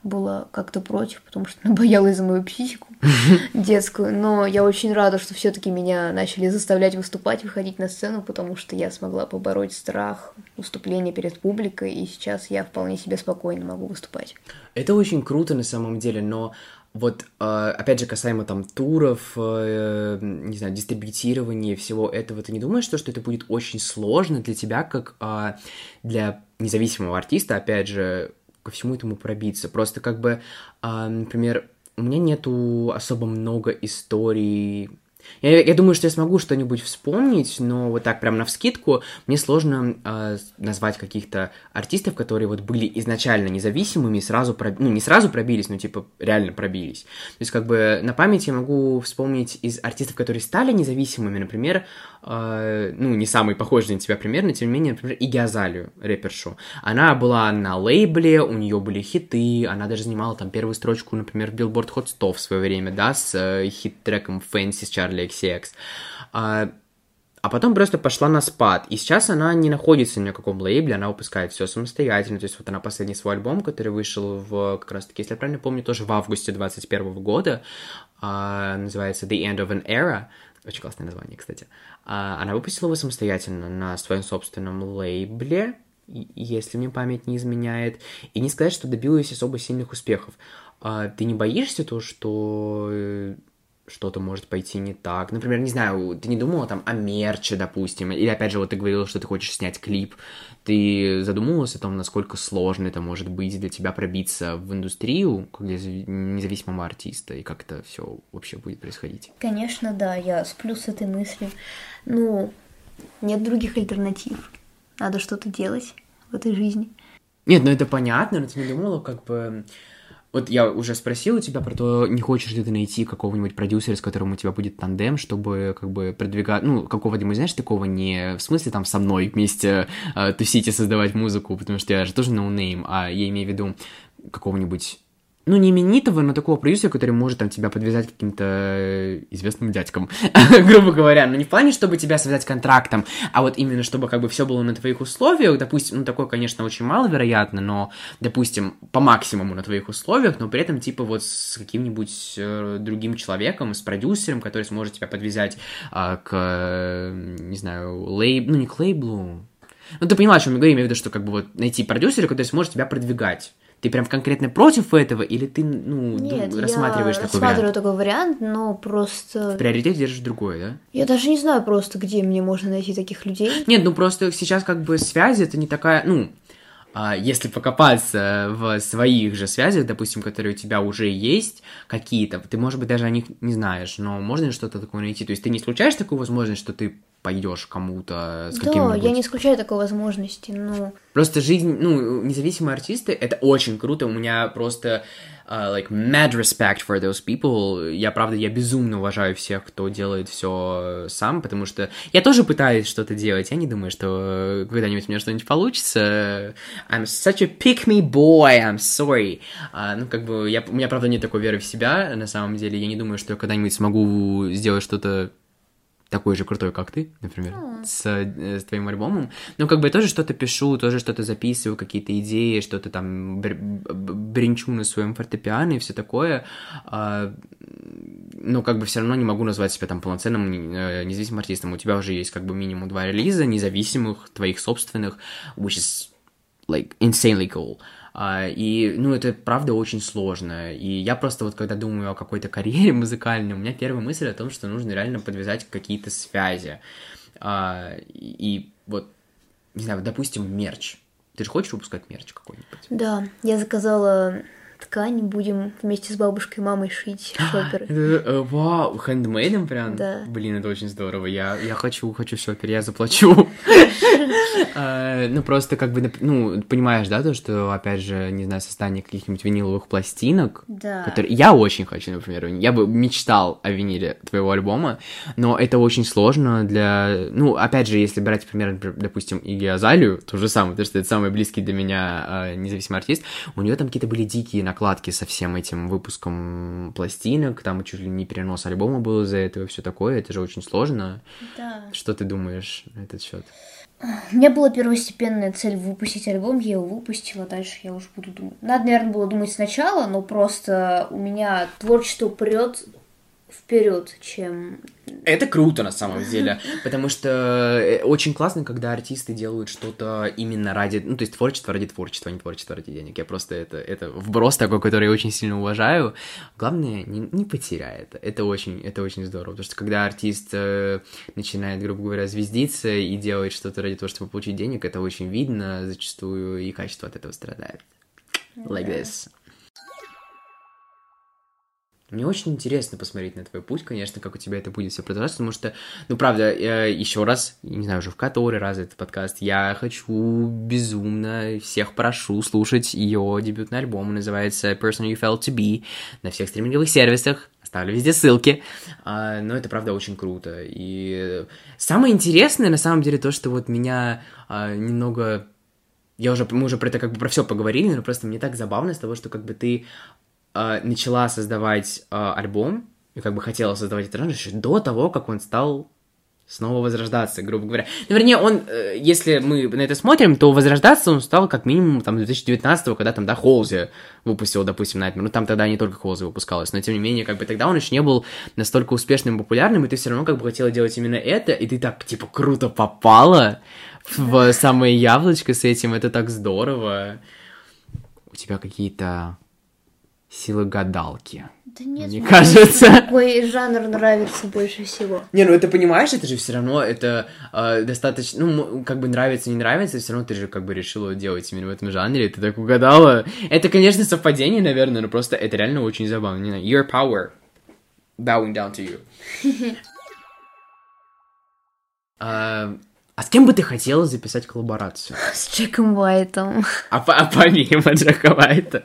была как-то против, потому что она боялась за мою психику детскую. Но я очень рада, что все-таки меня начали заставлять выступать, выходить на сцену, потому что я смогла побороть страх выступления перед публикой, и сейчас я вполне себе спокойно могу выступать. Это очень круто на самом деле, но вот, э, опять же, касаемо там туров, э, не знаю, дистрибутирования всего этого, ты не думаешь, что, что это будет очень сложно для тебя, как э, для независимого артиста, опять же, ко всему этому пробиться. Просто как бы, а, например, у меня нету особо много историй я, я думаю, что я смогу что-нибудь вспомнить, но вот так прям на вскидку мне сложно э, назвать каких-то артистов, которые вот были изначально независимыми, сразу проб... ну не сразу пробились, но типа реально пробились. То есть как бы на память я могу вспомнить из артистов, которые стали независимыми, например, э, ну не самый похожий на тебя пример, но тем не менее, например, Иги Азалию, рэпершу. Она была на лейбле, у нее были хиты, она даже занимала там первую строчку, например, в Billboard Hot 100 в свое время, да, с э, хит-треком Fancy с Чарли XCX. А, а потом просто пошла на спад. И сейчас она не находится ни на каком лейбле, она выпускает все самостоятельно. То есть вот она последний свой альбом, который вышел в, как раз таки, если я правильно помню, тоже в августе 21 года, а, называется The End of an Era. Очень классное название, кстати. А, она выпустила его самостоятельно на своем собственном лейбле. если мне память не изменяет. И не сказать, что добилась особо сильных успехов. А ты не боишься то, что э, что-то может пойти не так. Например, не знаю, ты не думала там о мерче, допустим, или опять же, вот ты говорила, что ты хочешь снять клип. Ты задумывалась о том, насколько сложно это может быть для тебя пробиться в индустрию, как для независимого артиста, и как это все вообще будет происходить? Конечно, да, я сплю с этой мыслью. Ну, нет других альтернатив. Надо что-то делать в этой жизни. Нет, ну это понятно, но ты не думала, как бы вот я уже спросил у тебя про то, не хочешь ли ты найти какого-нибудь продюсера, с которым у тебя будет тандем, чтобы как бы продвигать, ну, какого-нибудь, знаешь, такого не в смысле там со мной вместе э, тусить и создавать музыку, потому что я же тоже ноунейм, но а я имею в виду какого-нибудь ну, не именитого, но такого продюсера, который может там тебя подвязать каким-то э, известным дядькам, грубо говоря. Но не в плане, чтобы тебя связать контрактом, а вот именно, чтобы как бы все было на твоих условиях. Допустим, ну, такое, конечно, очень маловероятно, но, допустим, по максимуму на твоих условиях, но при этом, типа, вот с каким-нибудь э, другим человеком, с продюсером, который сможет тебя подвязать э, к, не знаю, лейб... ну, не к лейблу, ну, ты понимаешь, что я говорю, имею в виду, что как бы вот найти продюсера, который сможет тебя продвигать. Ты прям конкретно против этого, или ты, ну, Нет, рассматриваешь я такой рассматриваю вариант? такой вариант, но просто... В приоритете держишь другой, да? Я даже не знаю просто, где мне можно найти таких людей. Нет, ну просто сейчас как бы связи это не такая, ну, а, если покопаться в своих же связях, допустим, которые у тебя уже есть какие-то, ты, может быть, даже о них не знаешь, но можно ли что-то такое найти? То есть ты не исключаешь такую возможность, что ты пойдешь кому-то с Да, я не исключаю такой возможности, но... Просто жизнь, ну, независимые артисты, это очень круто, у меня просто, uh, like, mad respect for those people, я, правда, я безумно уважаю всех, кто делает все сам, потому что я тоже пытаюсь что-то делать, я не думаю, что когда-нибудь у меня что-нибудь получится, I'm such a pick-me boy, I'm sorry, uh, ну, как бы, я, у меня, правда, нет такой веры в себя, на самом деле, я не думаю, что я когда-нибудь смогу сделать что-то такой же крутой, как ты, например, mm. с, э, с твоим альбомом. Но как бы я тоже что-то пишу, тоже что-то записываю, какие-то идеи, что-то там бренчу на своем фортепиано и все такое. А, но как бы все равно не могу назвать себя там полноценным э, независимым артистом. У тебя уже есть как бы минимум два релиза независимых, твоих собственных, which is like insanely cool. Uh, и, ну, это правда очень сложно. И я просто вот, когда думаю о какой-то карьере музыкальной, у меня первая мысль о том, что нужно реально подвязать какие-то связи. А, и вот, не знаю, допустим, мерч. Ты же хочешь выпускать мерч какой-нибудь? Да, я заказала ткань, будем вместе с бабушкой и мамой шить шоперы. Э, вау, хендмейдом прям? Да. Блин, это очень здорово. Я, я хочу, хочу шопер, я заплачу. А, ну, просто как бы, ну, понимаешь, да, то, что, опять же, не знаю, создание каких-нибудь виниловых пластинок, Да. которые я очень хочу, например, я бы мечтал о виниле твоего альбома, но это очень сложно для, ну, опять же, если брать пример, допустим, Иги Азалию, то же самое, потому что это самый близкий для меня э, независимый артист, у нее там какие-то были дикие накладки со всем этим выпуском пластинок, там чуть ли не перенос альбома был из-за этого, все такое, это же очень сложно. Да. Что ты думаешь на этот счет? У меня была первостепенная цель выпустить альбом, я его выпустила, дальше я уже буду думать. Надо, наверное, было думать сначала, но просто у меня творчество прет вперед, чем... Это круто на самом деле, потому что э, очень классно, когда артисты делают что-то именно ради, ну то есть творчество ради творчества, а не творчество ради денег. Я просто это, это вброс такой, который я очень сильно уважаю. Главное, не, не потеряй это. Это очень, это очень здорово, потому что когда артист э, начинает, грубо говоря, звездиться и делает что-то ради того, чтобы получить денег, это очень видно зачастую, и качество от этого страдает. Like this. Мне очень интересно посмотреть на твой путь, конечно, как у тебя это будет все продолжаться, потому что, ну, правда, еще раз, не знаю, уже в который раз этот подкаст, я хочу безумно, всех прошу слушать ее дебютный альбом, он называется Person You Felt To Be, на всех стриминговых сервисах, оставлю везде ссылки, а, но это, правда, очень круто, и самое интересное, на самом деле, то, что вот меня а, немного я уже, мы уже про это как бы про все поговорили, но просто мне так забавно с того, что как бы ты э, начала создавать э, альбом, и как бы хотела создавать этот еще до того, как он стал снова возрождаться, грубо говоря. Ну, вернее, он, э, если мы на это смотрим, то возрождаться он стал как минимум там 2019 когда там, да, Холзи выпустил, допустим, Nightmare. Ну, там тогда не только Холзи выпускалось, но тем не менее, как бы тогда он еще не был настолько успешным и популярным, и ты все равно как бы хотела делать именно это, и ты так, типа, круто попала в самое яблочко с этим, это так здорово. У тебя какие-то силы гадалки. Да нет, Мне кажется. Какой жанр нравится больше всего? Не, ну это понимаешь, это же все равно это э, достаточно, ну, как бы нравится, не нравится, все равно ты же как бы решила делать именно в этом жанре, ты так угадала. Это, конечно, совпадение, наверное, но просто это реально очень забавно. Your power bowing down to you. А, а с кем бы ты хотела записать коллаборацию? С Джеком Уайтом. А, а помимо Джека Уайта?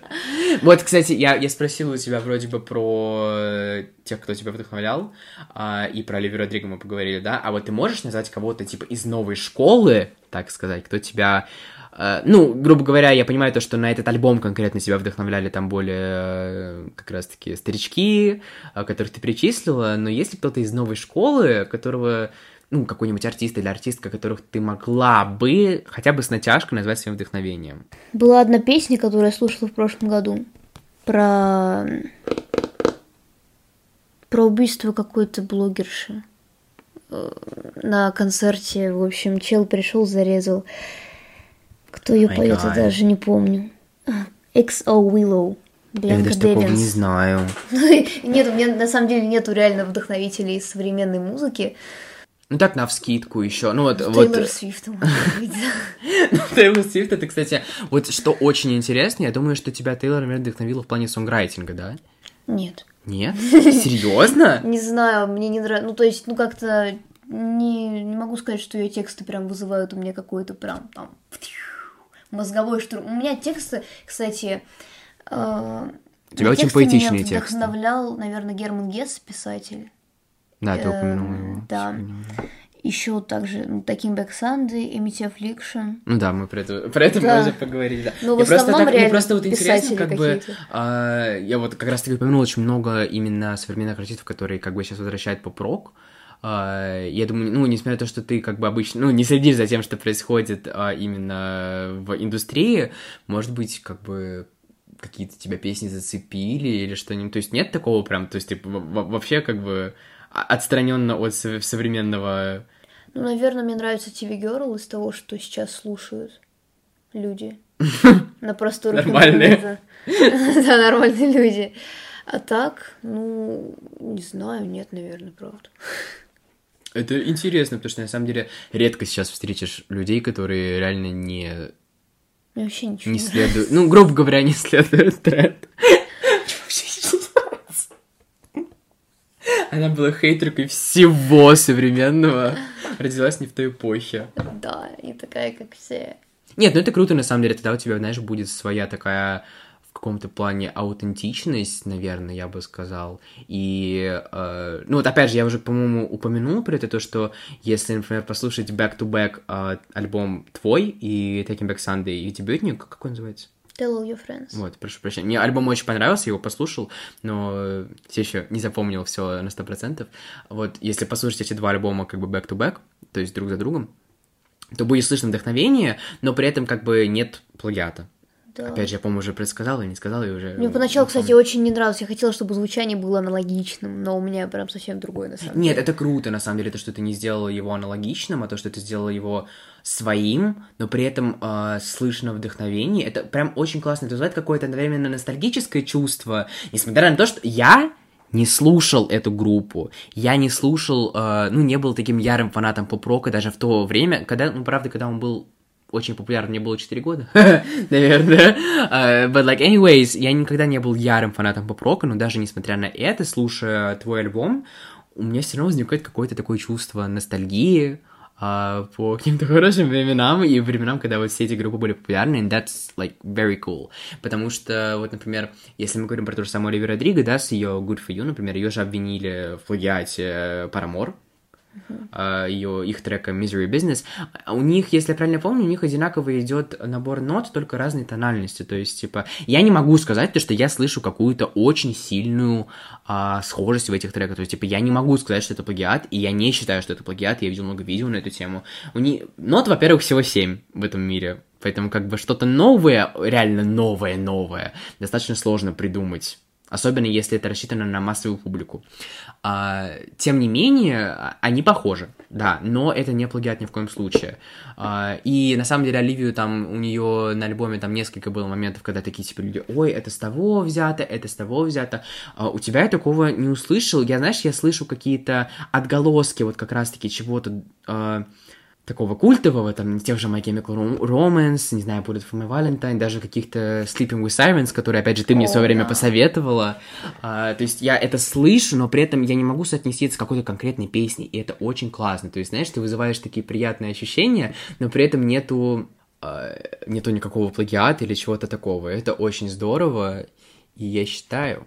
Вот, кстати, я, я спросил у тебя вроде бы про э, тех, кто тебя вдохновлял, а, и про Оливера Родриго мы поговорили, да? А вот ты можешь назвать кого-то, типа, из новой школы, так сказать, кто тебя... э, ну, грубо говоря, я понимаю то, что на этот альбом конкретно себя вдохновляли там более э, как раз-таки старички, которых ты перечислила, но есть ли кто-то из новой школы, которого ну, какой-нибудь артист или артистка, которых ты могла бы хотя бы с натяжкой назвать своим вдохновением. Была одна песня, которую я слушала в прошлом году. Про... Про убийство какой-то блогерши. Э, На концерте, в общем, чел пришел, зарезал. Кто ее My поет, я даже не помню. XO Willow. Я Бьянка даже такого не Дэвинс. знаю. Нет, у меня на самом деле нету реально вдохновителей современной музыки. Ну так, на вскидку еще. Ну вот, вот... Тейлор Свифт, может быть. Тейлор Свифт, это, кстати, вот что очень интересно, я думаю, что тебя Тейлор, наверное, вдохновила в плане сонграйтинга, да? Нет. Нет? Серьезно? Не знаю, мне не нравится. Ну, то есть, ну, как-то не, не могу сказать, что ее тексты прям вызывают у меня какой-то прям там мозговой штурм. У меня тексты, кстати... э, У тебя на очень меня поэтичные тексты. вдохновлял, наверное, Герман Гесс, писатель. Да, ты Э, упомянула его. да. Еще также ну, Таким Бэк Санды, Эмити Affliction. Ну да, мы про это, про это Да. уже поговорили, да. Ну, в Я просто основном так, мне реально просто вот интересно, как бы, а, я вот как раз таки упомянул очень много именно современных артистов, которые как бы сейчас возвращают поп-рок. А, я думаю, ну, несмотря на то, что ты как бы обычно, ну, не следишь за тем, что происходит а, именно в индустрии, может быть, как бы какие-то тебя песни зацепили или что-нибудь. То есть нет такого прям, то есть типа, во- во- вообще как бы отстраненно от сов- современного Ну, наверное, мне нравится TV Girl из того, что сейчас слушают люди на просторах Нормальные. Да, нормальные люди. А так, ну, не знаю, нет, наверное, правда. Это интересно, потому что на самом деле редко сейчас встретишь людей, которые реально не, Мне вообще ничего не не следуют, ну, грубо говоря, не следуют тренд. Вообще ничего не нравится. Она была хейтеркой всего современного. Родилась не в той эпохе. Да, и такая, как все. Нет, ну это круто, на самом деле, тогда у тебя, знаешь, будет своя такая в каком-то плане аутентичность, наверное, я бы сказал. И, э, ну вот опять же, я уже, по-моему, упомянул про это, то, что если, например, послушать back-to-back э, альбом твой и Taking Back Sunday и дебютник, как он называется? Tell all your friends. Вот, прошу прощения. Мне альбом очень понравился, я его послушал, но все еще не запомнил все на сто процентов. Вот, если послушать эти два альбома как бы back-to-back, то есть друг за другом, то будет слышно вдохновение, но при этом как бы нет плагиата. Да. Опять же, я, по-моему, уже предсказал и не сказал, и уже... Мне поначалу, кстати, очень не нравилось. Я хотела, чтобы звучание было аналогичным, но у меня прям совсем другое на самом Нет, деле. это круто, на самом деле, то, что ты не сделала его аналогичным, а то, что ты сделала его своим, но при этом э, слышно вдохновение. Это прям очень классно. Это вызывает какое-то одновременно ностальгическое чувство, несмотря на то, что я не слушал эту группу, я не слушал, э, ну, не был таким ярым фанатом поп-рока даже в то время, когда, ну, правда, когда он был очень популярен, мне было 4 года, наверное. Uh, but like, anyways, я никогда не был ярым фанатом поп-рока, но даже несмотря на это, слушая твой альбом, у меня все равно возникает какое-то такое чувство ностальгии а, по каким-то хорошим временам и временам, когда вот все эти группы были популярны, and that's like very cool. Потому что, вот, например, если мы говорим про то же самое Оливера Родриго, да, с ее Good For You, например, ее же обвинили в плагиате Paramore, ее, их трека Misery Business, у них, если я правильно помню, у них одинаково идет набор нот, только разной тональности. То есть, типа, я не могу сказать то, что я слышу какую-то очень сильную а, схожесть в этих треках. То есть, типа, я не могу сказать, что это плагиат, и я не считаю, что это плагиат. Я видел много видео на эту тему. У них нот, во-первых, всего 7 в этом мире. Поэтому, как бы, что-то новое, реально новое-новое, достаточно сложно придумать особенно если это рассчитано на массовую публику. А, тем не менее, они похожи, да, но это не плагиат ни в коем случае. А, и на самом деле Оливию там, у нее на альбоме там несколько было моментов, когда такие типа люди, ой, это с того взято, это с того взято. А, у тебя я такого не услышал. Я, знаешь, я слышу какие-то отголоски вот как раз-таки чего-то... А, такого культового, там, тех же My Chemical Romance, не знаю, Bullet for My Valentine, даже каких-то Sleeping with Sirens, которые, опять же, ты мне в свое время посоветовала. А, то есть я это слышу, но при этом я не могу соотнести это с какой-то конкретной песней, и это очень классно. То есть, знаешь, ты вызываешь такие приятные ощущения, но при этом нету, а, нету никакого плагиата или чего-то такого. Это очень здорово, и я считаю,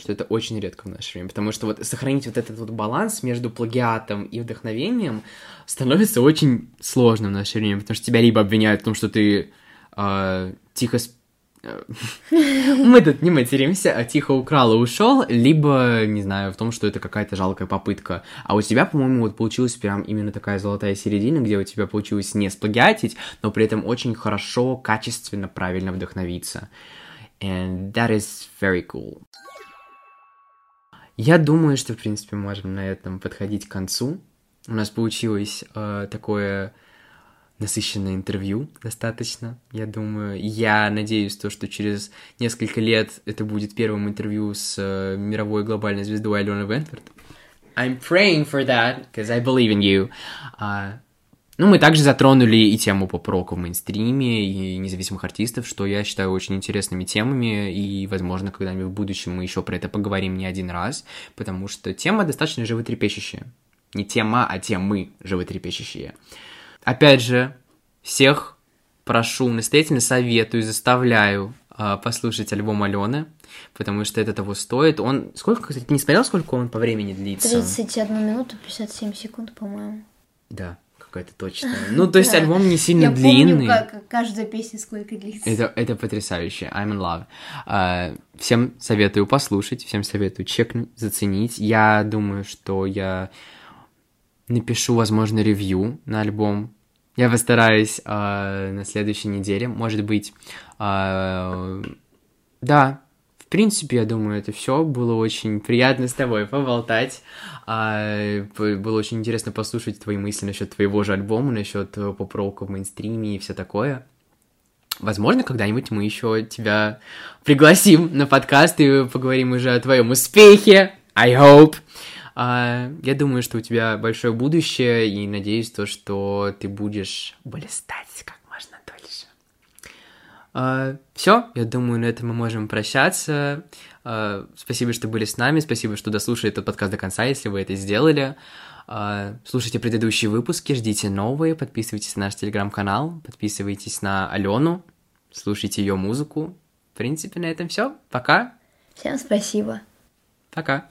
что это очень редко в наше время, потому что вот сохранить вот этот вот баланс между плагиатом и вдохновением становится очень сложно в наше время, потому что тебя либо обвиняют в том, что ты э, тихо мы тут не материмся, а тихо украл и ушел, либо, не знаю, в том, что это какая-то жалкая попытка. А у тебя, по-моему, вот получилась прям именно такая золотая середина, где у тебя получилось не сплагиатить, но при этом очень хорошо, качественно, правильно вдохновиться. And that is very cool. Я думаю, что, в принципе, можем на этом подходить к концу. У нас получилось э, такое насыщенное интервью достаточно, я думаю. Я надеюсь, то, что через несколько лет это будет первым интервью с э, мировой глобальной звездой Аленой Вентфорд. I'm praying for that, because I believe in you. Uh, ну, мы также затронули и тему поп-рока в мейнстриме, и независимых артистов, что я считаю очень интересными темами, и, возможно, когда-нибудь в будущем мы еще про это поговорим не один раз, потому что тема достаточно животрепещущая. Не тема, а темы животрепещущие. Опять же, всех прошу, настоятельно советую, заставляю э, послушать альбом Алены, потому что это того стоит. Он... Сколько, кстати, ты не смотрел, сколько он по времени длится? 31 минуту 57 секунд, по-моему. Да, какая-то точная. Ну, то есть альбом не сильно длинный. Я помню, как каждая песня сколько длится. Это, это потрясающе. I'm in love. Uh, всем советую послушать, всем советую чекнуть, заценить. Я думаю, что я напишу, возможно, ревью на альбом. Я постараюсь uh, на следующей неделе, может быть. Uh, да, принципе, я думаю, это все. Было очень приятно с тобой поболтать. А, было очень интересно послушать твои мысли насчет твоего же альбома, насчет поп-рока в мейнстриме и все такое. Возможно, когда-нибудь мы еще тебя пригласим на подкаст и поговорим уже о твоем успехе. I hope. Uh, я думаю, что у тебя большое будущее, и надеюсь то, что ты будешь блистать как все, я думаю, на этом мы можем прощаться. Uh, спасибо, что были с нами, спасибо, что дослушали этот подкаст до конца, если вы это сделали. Uh, слушайте предыдущие выпуски, ждите новые, подписывайтесь на наш телеграм-канал, подписывайтесь на Алену, слушайте ее музыку. В принципе, на этом все. Пока. Всем спасибо. Пока.